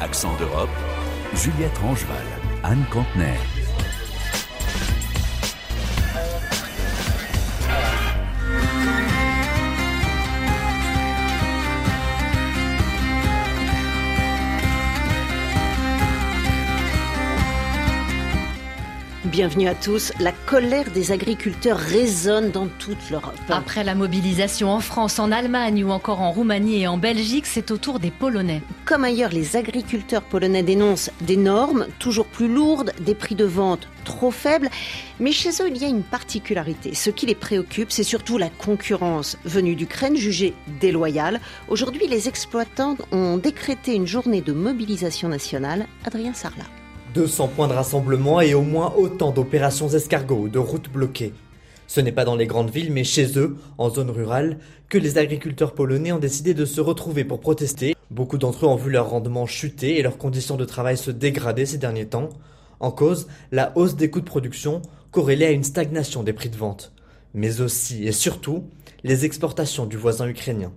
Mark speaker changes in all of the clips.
Speaker 1: Accent d'Europe, Juliette Rangeval, Anne Contener.
Speaker 2: Bienvenue à tous. La colère des agriculteurs résonne dans toute l'Europe.
Speaker 3: Après la mobilisation en France, en Allemagne ou encore en Roumanie et en Belgique, c'est au tour des Polonais.
Speaker 2: Comme ailleurs, les agriculteurs polonais dénoncent des normes toujours plus lourdes, des prix de vente trop faibles. Mais chez eux, il y a une particularité. Ce qui les préoccupe, c'est surtout la concurrence venue d'Ukraine, jugée déloyale. Aujourd'hui, les exploitants ont décrété une journée de mobilisation nationale. Adrien Sarlat.
Speaker 4: 200 points de rassemblement et au moins autant d'opérations escargots ou de routes bloquées. Ce n'est pas dans les grandes villes, mais chez eux, en zone rurale, que les agriculteurs polonais ont décidé de se retrouver pour protester. Beaucoup d'entre eux ont vu leur rendement chuter et leurs conditions de travail se dégrader ces derniers temps. En cause, la hausse des coûts de production corrélée à une stagnation des prix de vente. Mais aussi et surtout, les exportations du voisin ukrainien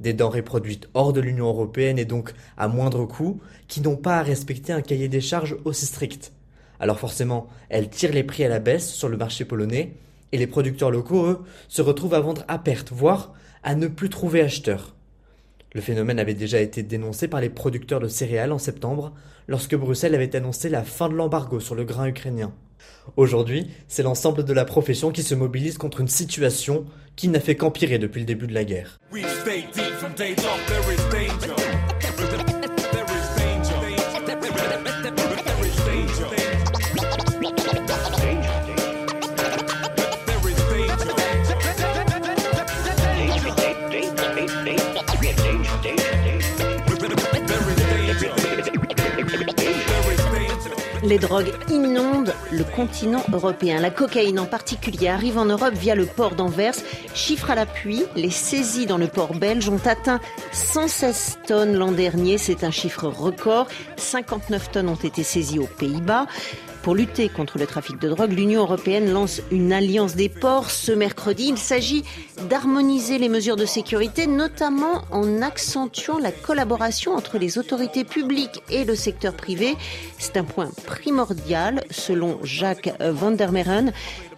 Speaker 4: des denrées produites hors de l'Union européenne et donc à moindre coût, qui n'ont pas à respecter un cahier des charges aussi strict. Alors forcément, elles tirent les prix à la baisse sur le marché polonais, et les producteurs locaux, eux, se retrouvent à vendre à perte, voire à ne plus trouver acheteurs. Le phénomène avait déjà été dénoncé par les producteurs de céréales en septembre, lorsque Bruxelles avait annoncé la fin de l'embargo sur le grain ukrainien. Aujourd'hui, c'est l'ensemble de la profession qui se mobilise contre une situation qui n'a fait qu'empirer depuis le début de la guerre.
Speaker 2: Les drogues inondent le continent européen. La cocaïne en particulier arrive en Europe via le port d'Anvers. Chiffre à l'appui, les saisies dans le port belge ont atteint 116 tonnes l'an dernier. C'est un chiffre record. 59 tonnes ont été saisies aux Pays-Bas. Pour lutter contre le trafic de drogue, l'Union européenne lance une alliance des ports ce mercredi. Il s'agit d'harmoniser les mesures de sécurité, notamment en accentuant la collaboration entre les autorités publiques et le secteur privé. C'est un point primordial, selon Jacques Van der Meren.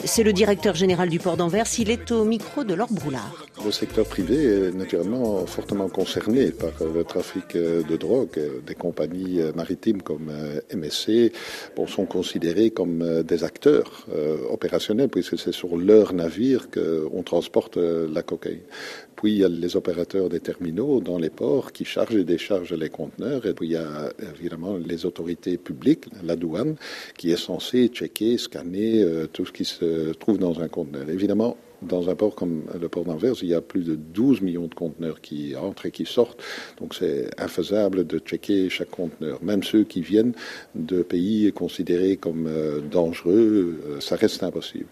Speaker 2: C'est le directeur général du port d'Anvers. Il est au micro de Laure Broulard.
Speaker 5: Le secteur privé est naturellement fortement concerné par le trafic de drogue. Des compagnies maritimes comme MSC sont considérées comme des acteurs opérationnels puisque c'est sur leur navire qu'on transporte la cocaïne. Puis il y a les opérateurs des terminaux dans les ports qui chargent et déchargent les conteneurs. Et puis il y a évidemment les autorités publiques, la douane, qui est censée checker, scanner tout ce qui se trouve dans un conteneur. Évidemment, dans un port comme le port d'Anvers, il y a plus de 12 millions de conteneurs qui entrent et qui sortent. Donc c'est infaisable de checker chaque conteneur. Même ceux qui viennent de pays considérés comme dangereux, ça reste impossible.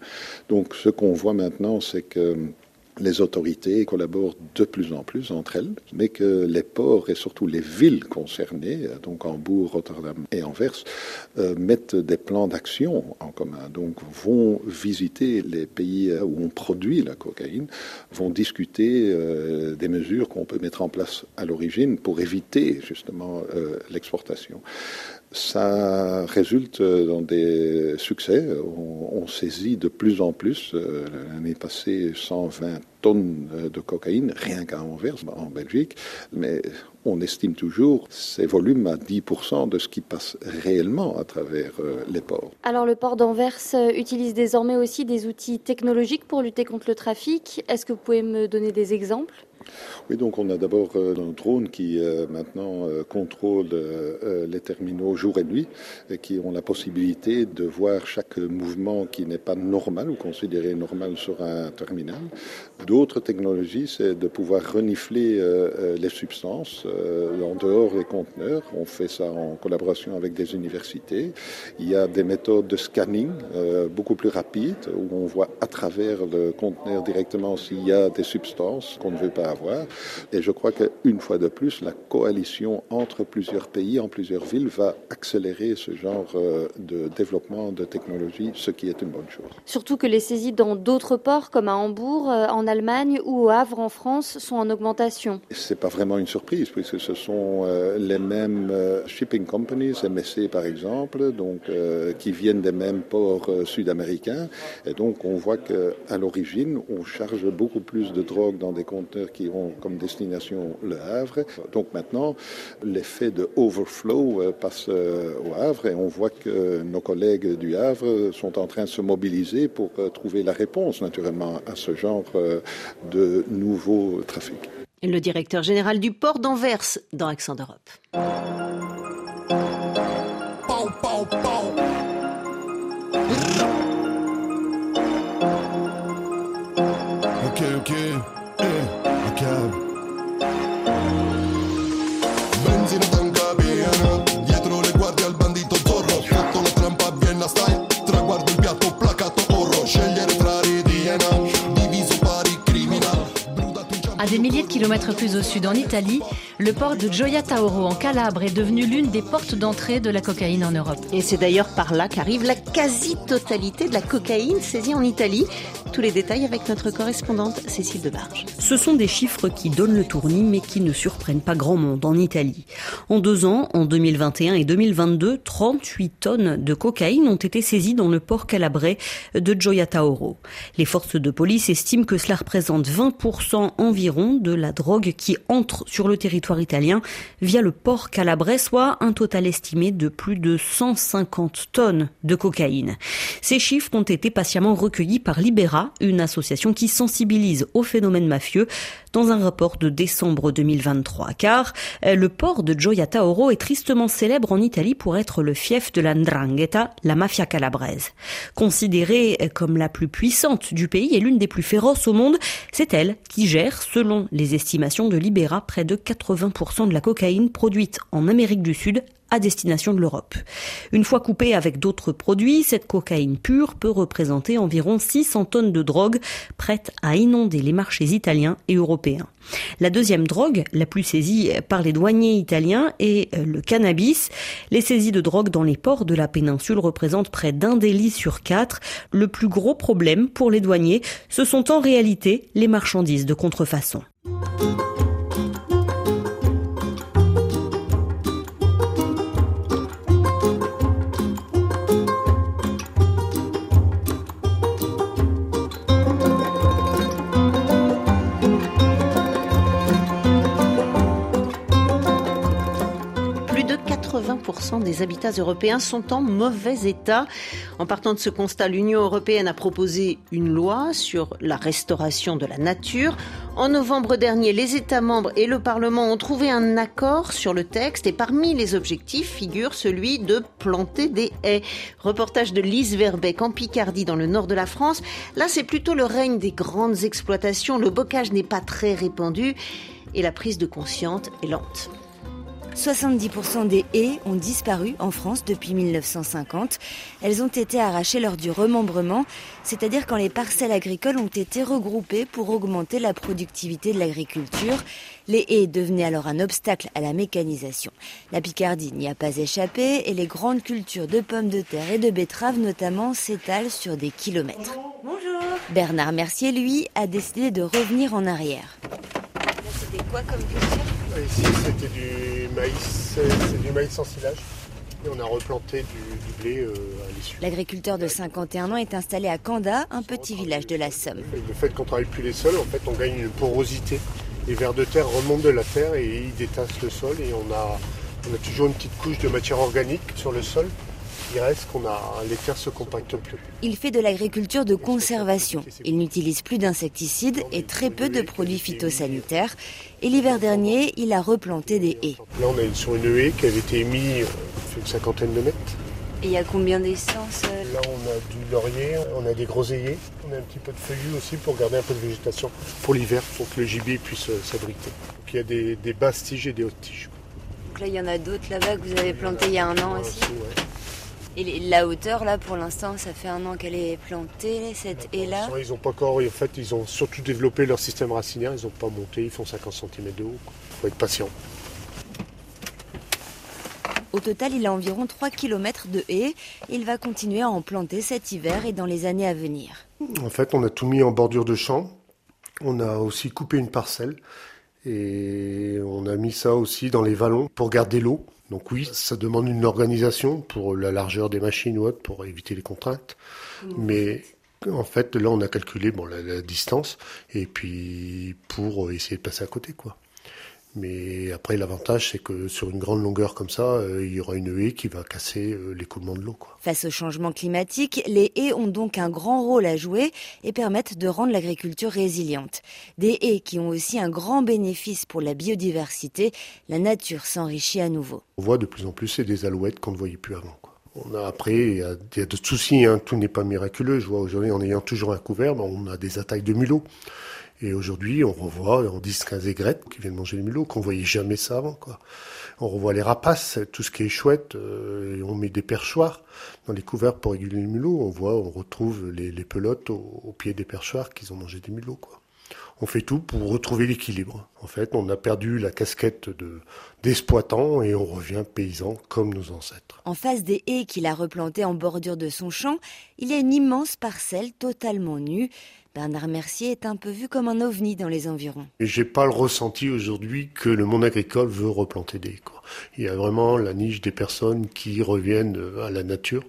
Speaker 5: Donc ce qu'on voit maintenant, c'est que les autorités collaborent de plus en plus entre elles, mais que les ports et surtout les villes concernées, donc Hambourg, Rotterdam et Anvers, euh, mettent des plans d'action en commun. Donc vont visiter les pays où on produit la cocaïne, vont discuter euh, des mesures qu'on peut mettre en place à l'origine pour éviter justement euh, l'exportation ça résulte dans des succès. On, saisit de plus en plus. L'année passée, 120 tonnes de cocaïne, rien qu'à Anvers, en Belgique. Mais on estime toujours ces volumes à 10% de ce qui passe réellement à travers les ports.
Speaker 6: Alors le port d'Anvers utilise désormais aussi des outils technologiques pour lutter contre le trafic. Est-ce que vous pouvez me donner des exemples?
Speaker 5: Oui, donc on a d'abord euh, un drone qui euh, maintenant euh, contrôle les terminaux jour et nuit et qui ont la possibilité de voir chaque mouvement qui n'est pas normal ou considéré normal sur un terminal. D'autres technologies, c'est de pouvoir renifler les substances en dehors des conteneurs. On fait ça en collaboration avec des universités. Il y a des méthodes de scanning beaucoup plus rapides où on voit à travers le conteneur directement s'il y a des substances qu'on ne veut pas avoir. Et je crois qu'une fois de plus, la coalition entre plusieurs pays, en plusieurs villes, va accélérer ce genre euh, de développement de technologie, ce qui est une bonne chose.
Speaker 6: Surtout que les saisies dans d'autres ports, comme à Hambourg, euh, en Allemagne ou au Havre en France, sont en augmentation.
Speaker 5: C'est pas vraiment une surprise, puisque ce sont euh, les mêmes shipping companies, MSC par exemple, donc qui viennent des mêmes ports sud-américains, et donc on voit qu'à l'origine, on charge beaucoup plus de drogue dans des compteurs qui ont comme destination le Havre. Donc maintenant, l'effet de overflow passe euh, au Havre et on voit que nos collègues du Havre sont en train de se mobiliser pour euh, trouver la réponse naturellement à ce genre euh, de nouveaux trafics.
Speaker 2: Le directeur général du port d'Anvers dans Accent d'Europe.
Speaker 3: Des milliers de kilomètres plus au sud, en Italie, le port de Gioia Tauro en Calabre est devenu l'une des portes d'entrée de la cocaïne en Europe.
Speaker 2: Et c'est d'ailleurs par là qu'arrive la quasi-totalité de la cocaïne saisie en Italie. Tous les détails avec notre correspondante Cécile Debarge.
Speaker 7: Ce sont des chiffres qui donnent le tournis mais qui ne surprennent pas grand monde en Italie. En deux ans, en 2021 et 2022, 38 tonnes de cocaïne ont été saisies dans le port calabrais de Gioia Tauro. Les forces de police estiment que cela représente 20% environ de la drogue qui entre sur le territoire italien via le port calabrais, soit un total estimé de plus de 150 tonnes de cocaïne. Ces chiffres ont été patiemment recueillis par Libera, une association qui sensibilise au phénomène mafieux dans un rapport de décembre 2023. Car euh, le port de Gioia Tauro est tristement célèbre en Italie pour être le fief de la Ndrangheta, la mafia calabraise. Considérée comme la plus puissante du pays et l'une des plus féroces au monde, c'est elle qui gère, selon les estimations de Libera, près de 80% de la cocaïne produite en Amérique du Sud à destination de l'Europe. Une fois coupée avec d'autres produits, cette cocaïne pure peut représenter environ 600 tonnes de drogue prête à inonder les marchés italiens et européens. La deuxième drogue, la plus saisie par les douaniers italiens, est euh, le cannabis. Les saisies de drogue dans les ports de la péninsule représentent près d'un délit sur quatre. Le plus gros problème pour les douaniers, ce sont en réalité les marchandises de contrefaçon.
Speaker 2: Des habitats européens sont en mauvais état. En partant de ce constat, l'Union européenne a proposé une loi sur la restauration de la nature. En novembre dernier, les États membres et le Parlement ont trouvé un accord sur le texte et parmi les objectifs figure celui de planter des haies. Reportage de Lise Verbeck en Picardie dans le nord de la France. Là, c'est plutôt le règne des grandes exploitations. Le bocage n'est pas très répandu et la prise de conscience est lente.
Speaker 8: 70% des haies ont disparu en France depuis 1950. Elles ont été arrachées lors du remembrement, c'est-à-dire quand les parcelles agricoles ont été regroupées pour augmenter la productivité de l'agriculture. Les haies devenaient alors un obstacle à la mécanisation. La Picardie n'y a pas échappé et les grandes cultures de pommes de terre et de betteraves notamment s'étalent sur des kilomètres. Bonjour. Bernard Mercier, lui, a décidé de revenir en arrière.
Speaker 9: C'était quoi comme culture? Ici, c'était du maïs, c'est du maïs sans silage. Et on a replanté du, blé euh, à l'issue.
Speaker 8: L'agriculteur de 51 ans est installé à Kanda, un petit village de la Somme.
Speaker 9: le fait qu'on ne travaille plus les sols, en fait, on gagne une porosité. Les vers de terre remontent de la terre et ils détassent le sol et on a, on a toujours une petite couche de matière organique sur le sol qu'on a les terres se compactent plus.
Speaker 8: Il fait de l'agriculture de conservation. Il n'utilise plus d'insecticides et très peu de produits phytosanitaires. Et l'hiver dernier, il a replanté des haies.
Speaker 9: Là, on est sur une haie qui avait été émise euh, une cinquantaine de mètres.
Speaker 8: Et il y a combien d'essences euh
Speaker 9: Là, on a du laurier, on a des groseilliers, on a un petit peu de feuillus aussi pour garder un peu de végétation pour l'hiver, pour que le gibier puisse euh, s'abriter. Il y a des, des basses tiges et des hautes tiges.
Speaker 8: Donc là, il y en a d'autres là-bas que vous avez plantées il y a un an aussi Et la hauteur, là, pour l'instant, ça fait un an qu'elle est plantée, cette haie-là
Speaker 9: Ils n'ont pas encore, en fait, ils ont surtout développé leur système racinaire, ils n'ont pas monté, ils font 50 cm de haut. Il faut être patient.
Speaker 8: Au total, il a environ 3 km de haies. Il va continuer à en planter cet hiver et dans les années à venir.
Speaker 9: En fait, on a tout mis en bordure de champ. On a aussi coupé une parcelle et on a mis ça aussi dans les vallons pour garder l'eau. Donc oui, ça demande une organisation pour la largeur des machines ou autre, pour éviter les contraintes. Mais en fait, là, on a calculé bon, la, la distance et puis pour essayer de passer à côté, quoi. Mais après, l'avantage, c'est que sur une grande longueur comme ça, euh, il y aura une haie qui va casser euh, l'écoulement de l'eau.
Speaker 8: Face au changement climatique, les haies ont donc un grand rôle à jouer et permettent de rendre l'agriculture résiliente. Des haies qui ont aussi un grand bénéfice pour la biodiversité. La nature s'enrichit à nouveau.
Speaker 9: On voit de plus en plus, c'est des alouettes qu'on ne voyait plus avant. On a après, il y a, d'autres soucis, hein. tout n'est pas miraculeux. Je vois aujourd'hui, en ayant toujours un couvert, ben, on a des attaques de mulots. Et aujourd'hui, on revoit en 10-15 aigrettes qui viennent manger les mulots, qu'on voyait jamais ça avant. On revoit les rapaces, tout ce qui est chouette, euh, et on met des perchoirs dans les couverts pour réguler les mulots. On voit, on retrouve les, pelotes au, pied des perchoirs qu'ils ont mangé des mulots. On fait tout pour retrouver l'équilibre. En fait, on a perdu la casquette de d'exploitant et on revient paysan comme nos ancêtres.
Speaker 8: En face des haies qu'il a replantées en bordure de son champ, il y a une immense parcelle totalement nue. Bernard Mercier est un peu vu comme un ovni dans les environs.
Speaker 9: J'ai pas le ressenti aujourd'hui que le monde agricole veut replanter des haies. Il y a vraiment la niche des personnes qui reviennent à la nature,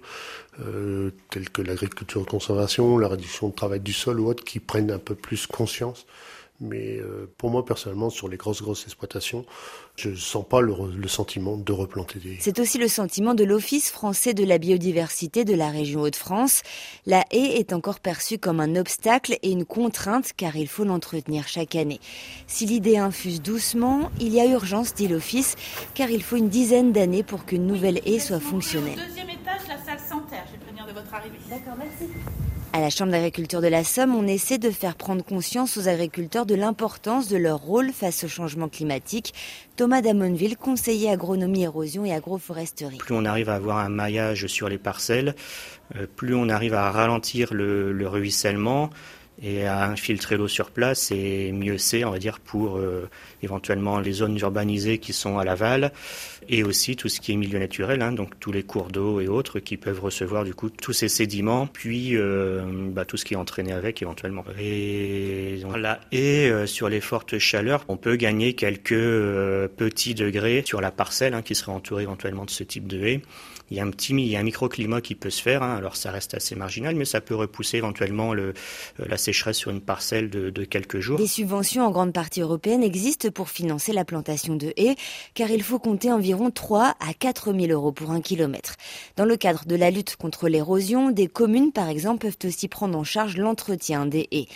Speaker 9: euh, telles que l'agriculture de conservation, la réduction de travail du sol ou autres, qui prennent un peu plus conscience mais euh, pour moi, personnellement, sur les grosses, grosses exploitations, je ne sens pas le, sentiment de replanter des
Speaker 8: C'est aussi le sentiment de l'Office français de la biodiversité de la région Hauts-de-France. La haie est encore perçue comme un obstacle et une contrainte car il faut l'entretenir chaque année. Si l'idée infuse doucement, il y a urgence, dit l'Office, car il faut une dizaine d'années pour qu'une nouvelle haie soit fonctionnelle.
Speaker 10: Deuxième étage, la salle sanitaire. Je vais prévenir de votre arrivée.
Speaker 8: D'accord, merci. À la Chambre d'agriculture de la Somme, on essaie de faire prendre conscience aux agriculteurs de l'importance de leur rôle face au changement climatique. Thomas Damonville, conseiller agronomie, érosion et agroforesterie.
Speaker 11: Plus on arrive à avoir un maillage sur les parcelles, euh, plus on arrive à ralentir le, le ruissellement, et à infiltrer l'eau sur place et mieux c'est, on va dire, pour euh, éventuellement les zones urbanisées qui sont à l'aval et aussi tout ce qui est milieu naturel, hein, donc tous les cours d'eau et autres qui peuvent recevoir du coup tous ces sédiments, puis euh, bah, tout ce qui est entraîné avec éventuellement. Et là, et euh, sur les fortes chaleurs, on peut gagner quelques petits degrés sur la parcelle hein, qui serait entourée éventuellement de ce type de haie il y a un petit il y a un microclimat qui peut se faire. Hein. alors ça reste assez marginal, mais ça peut repousser éventuellement le, euh, la sécheresse sur une parcelle de, de, quelques jours.
Speaker 8: Des subventions en grande partie européenne existent pour financer la plantation de haies, car il faut compter environ 3 à 4 000 euros pour un kilomètre. Dans le cadre de la lutte contre l'érosion, des communes, par exemple, peuvent aussi prendre en charge l'entretien des haies,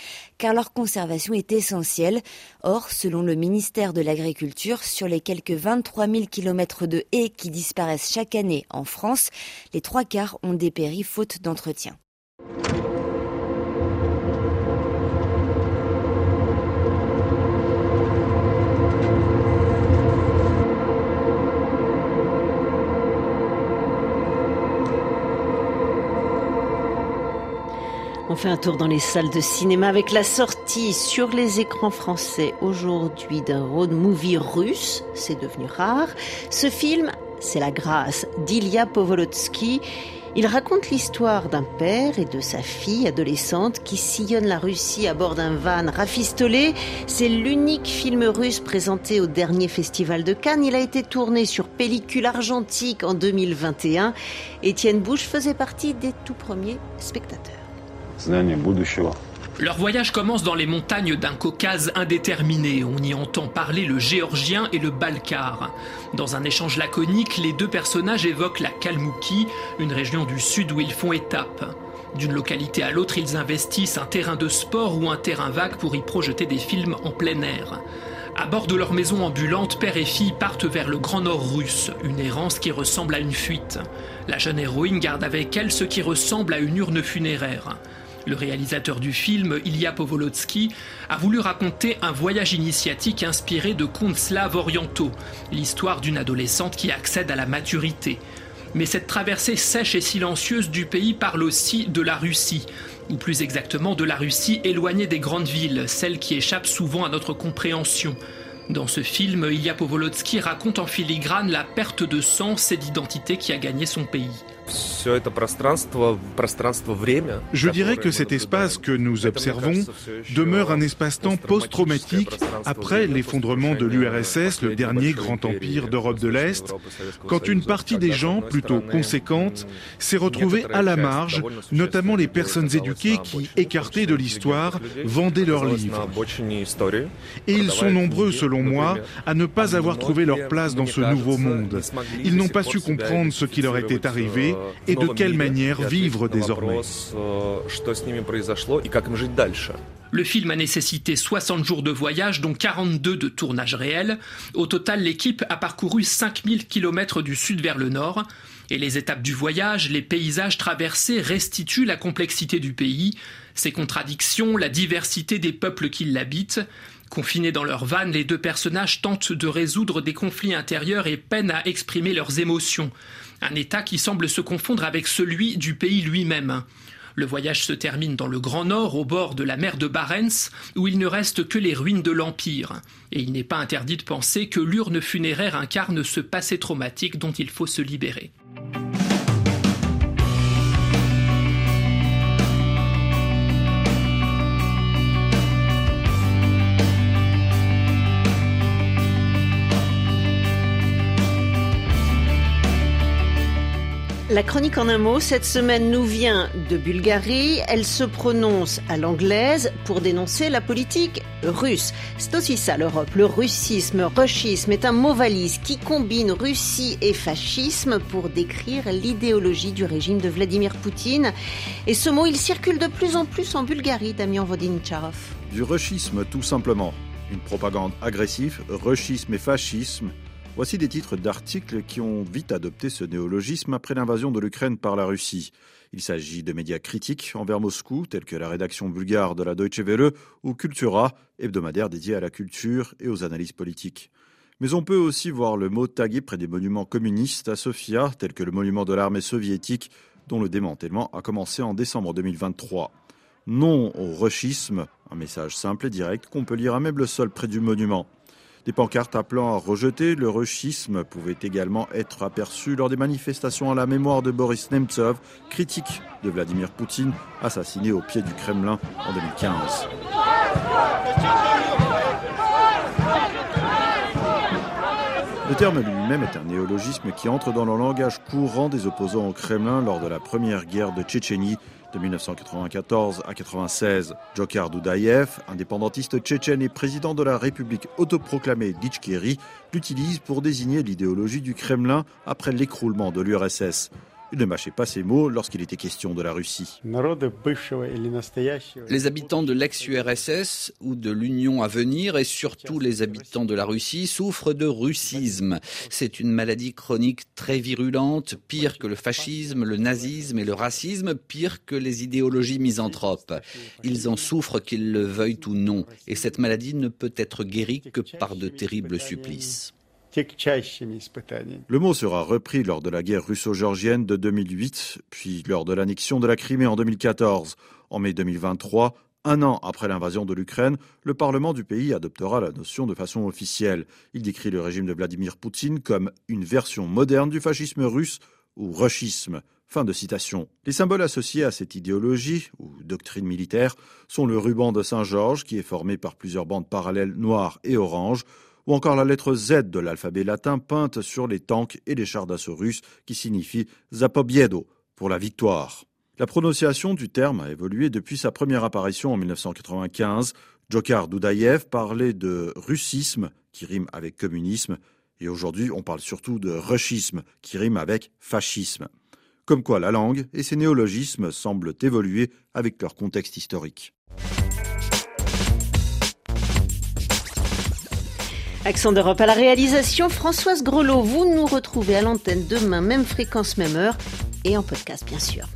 Speaker 8: car leur conservation est essentielle. Or, selon le ministère de l'Agriculture, sur les quelques 23 000 kilomètres de haies qui disparaissent chaque année en France, les trois quarts ont dépéri faute d'entretien.
Speaker 2: On fait un tour dans les salles de cinéma avec la sortie sur les écrans français aujourd'hui d'un road movie russe. C'est devenu rare. Ce film c'est La Grâce d'Ilya Povolotsky. Il raconte l'histoire d'un père et de sa fille adolescente qui sillonnent la Russie à bord d'un van rafistolé. C'est l'unique film russe présenté au dernier festival de Cannes. Il a été tourné sur pellicule argentique en 2021. Étienne Bouche faisait partie des tout premiers spectateurs.
Speaker 12: Leur voyage commence dans les montagnes d'un Caucase indéterminé. On y entend parler le géorgien et le balkar. Dans un échange laconique, les deux personnages évoquent la Kalmoukie, une région du sud où ils font étape. D'une localité à l'autre, ils investissent un terrain de sport ou un terrain vague pour y projeter des films en plein air. À bord de leur maison ambulante, père et fille partent vers le Grand Nord russe, une errance qui ressemble à une fuite. La jeune héroïne garde avec elle ce qui ressemble à une urne funéraire. Le réalisateur du film, Ilya Povolotsky, a voulu raconter un voyage initiatique inspiré de contes slaves orientaux, l'histoire d'une adolescente qui accède à la maturité. Mais cette traversée sèche et silencieuse du pays parle aussi de la Russie, ou plus exactement de la Russie éloignée des grandes villes, celle qui échappe souvent à notre compréhension. Dans ce film, Ilya Povolotsky raconte en filigrane la perte de sens et d'identité qui a gagné son pays.
Speaker 13: Je dirais que cet espace que nous observons demeure un espace-temps post-traumatique après l'effondrement de l'URSS, le dernier grand empire d'Europe de l'Est, quand une partie des gens, plutôt conséquente, s'est retrouvée à la marge, notamment les personnes éduquées qui, écartées de l'histoire, vendaient leurs livres. Et ils sont nombreux, selon moi, à ne pas avoir trouvé leur place dans ce nouveau monde. Ils n'ont pas su comprendre ce qui leur était arrivé et de quelle manière vivre désormais.
Speaker 12: Le film a nécessité 60 jours de voyage, dont 42 de tournage réel. Au total, l'équipe a parcouru 5000 km du sud vers le nord. Et les étapes du voyage, les paysages traversés restituent la complexité du pays, ses contradictions, la diversité des peuples qui l'habitent. Confinés dans leur van, les deux personnages tentent de résoudre des conflits intérieurs et peinent à exprimer leurs émotions. Un état qui semble se confondre avec celui du pays lui-même. Le voyage se termine dans le Grand Nord, au bord de la mer de Barents, où il ne reste que les ruines de l'Empire. Et il n'est pas interdit de penser que l'urne funéraire incarne ce passé traumatique dont il faut se libérer.
Speaker 2: La chronique en un mot, cette semaine nous vient de Bulgarie. Elle se prononce à l'anglaise pour dénoncer la politique russe. C'est aussi ça l'Europe. Le russisme, rushisme est un mot valise qui combine Russie et fascisme pour décrire l'idéologie du régime de Vladimir Poutine. Et ce mot, il circule de plus en plus en Bulgarie, Damien Vodinchov.
Speaker 14: Du rushisme, tout simplement. Une propagande agressive, rushisme et fascisme Voici des titres d'articles qui ont vite adopté ce néologisme après l'invasion de l'Ukraine par la Russie. Il s'agit de médias critiques envers Moscou, tels que la rédaction bulgare de la Deutsche Welle ou Cultura, hebdomadaire dédié à la culture et aux analyses politiques. Mais on peut aussi voir le mot tagué près des monuments communistes à Sofia, tels que le monument de l'armée soviétique, dont le démantèlement a commencé en décembre 2023. Non au ruchisme, un message simple et direct qu'on peut lire à même le sol près du monument. Des pancartes appelant à rejeter le ruchisme pouvaient également être aperçues lors des manifestations à la mémoire de Boris Nemtsov, critique de Vladimir Poutine, assassiné au pied du Kremlin en 2015. Le terme lui-même est un néologisme qui entre dans le langage courant des opposants au Kremlin lors de la première guerre de Tchétchénie de 1994 à 96. Djokhar Dudayev, indépendantiste tchétchène et président de la République autoproclamée d'Ichkéry, l'utilise pour désigner l'idéologie du Kremlin après l'écroulement de l'URSS. Il ne mâchait pas ses mots lorsqu'il était question de la Russie.
Speaker 15: Les habitants de l'ex-URSS ou de l'Union à venir et surtout les habitants de la Russie souffrent de russisme. C'est une maladie chronique très virulente, pire que le fascisme, le nazisme et le racisme, pire que les idéologies misanthropes. Ils en souffrent qu'ils le veuillent ou non, et cette maladie ne peut être guérie que par de terribles supplices.
Speaker 14: Le mot sera repris lors de la guerre russo-georgienne de 2008, puis lors de l'annexion de la Crimée en 2014. En mai 2023, un an après l'invasion de l'Ukraine, le Parlement du pays adoptera la notion de façon officielle. Il décrit le régime de Vladimir Poutine comme une version moderne du fascisme russe ou rushisme. Fin de citation. Les symboles associés à cette idéologie ou doctrine militaire sont le ruban de Saint-Georges qui est formé par plusieurs bandes parallèles noires et oranges, ou encore la lettre Z de l'alphabet latin peinte sur les tanks et les chars d'assaut russes qui signifie Zapobiedo pour la victoire. La prononciation du terme a évolué depuis sa première apparition en 1995. Djokhar Dudayev parlait de russisme qui rime avec communisme et aujourd'hui on parle surtout de ruchisme qui rime avec fascisme. Comme quoi la langue et ses néologismes semblent évoluer avec leur contexte historique.
Speaker 2: Accent d'Europe à la réalisation, Françoise Grelot. Vous nous retrouvez à l'antenne demain, même fréquence, même heure, et en podcast bien sûr.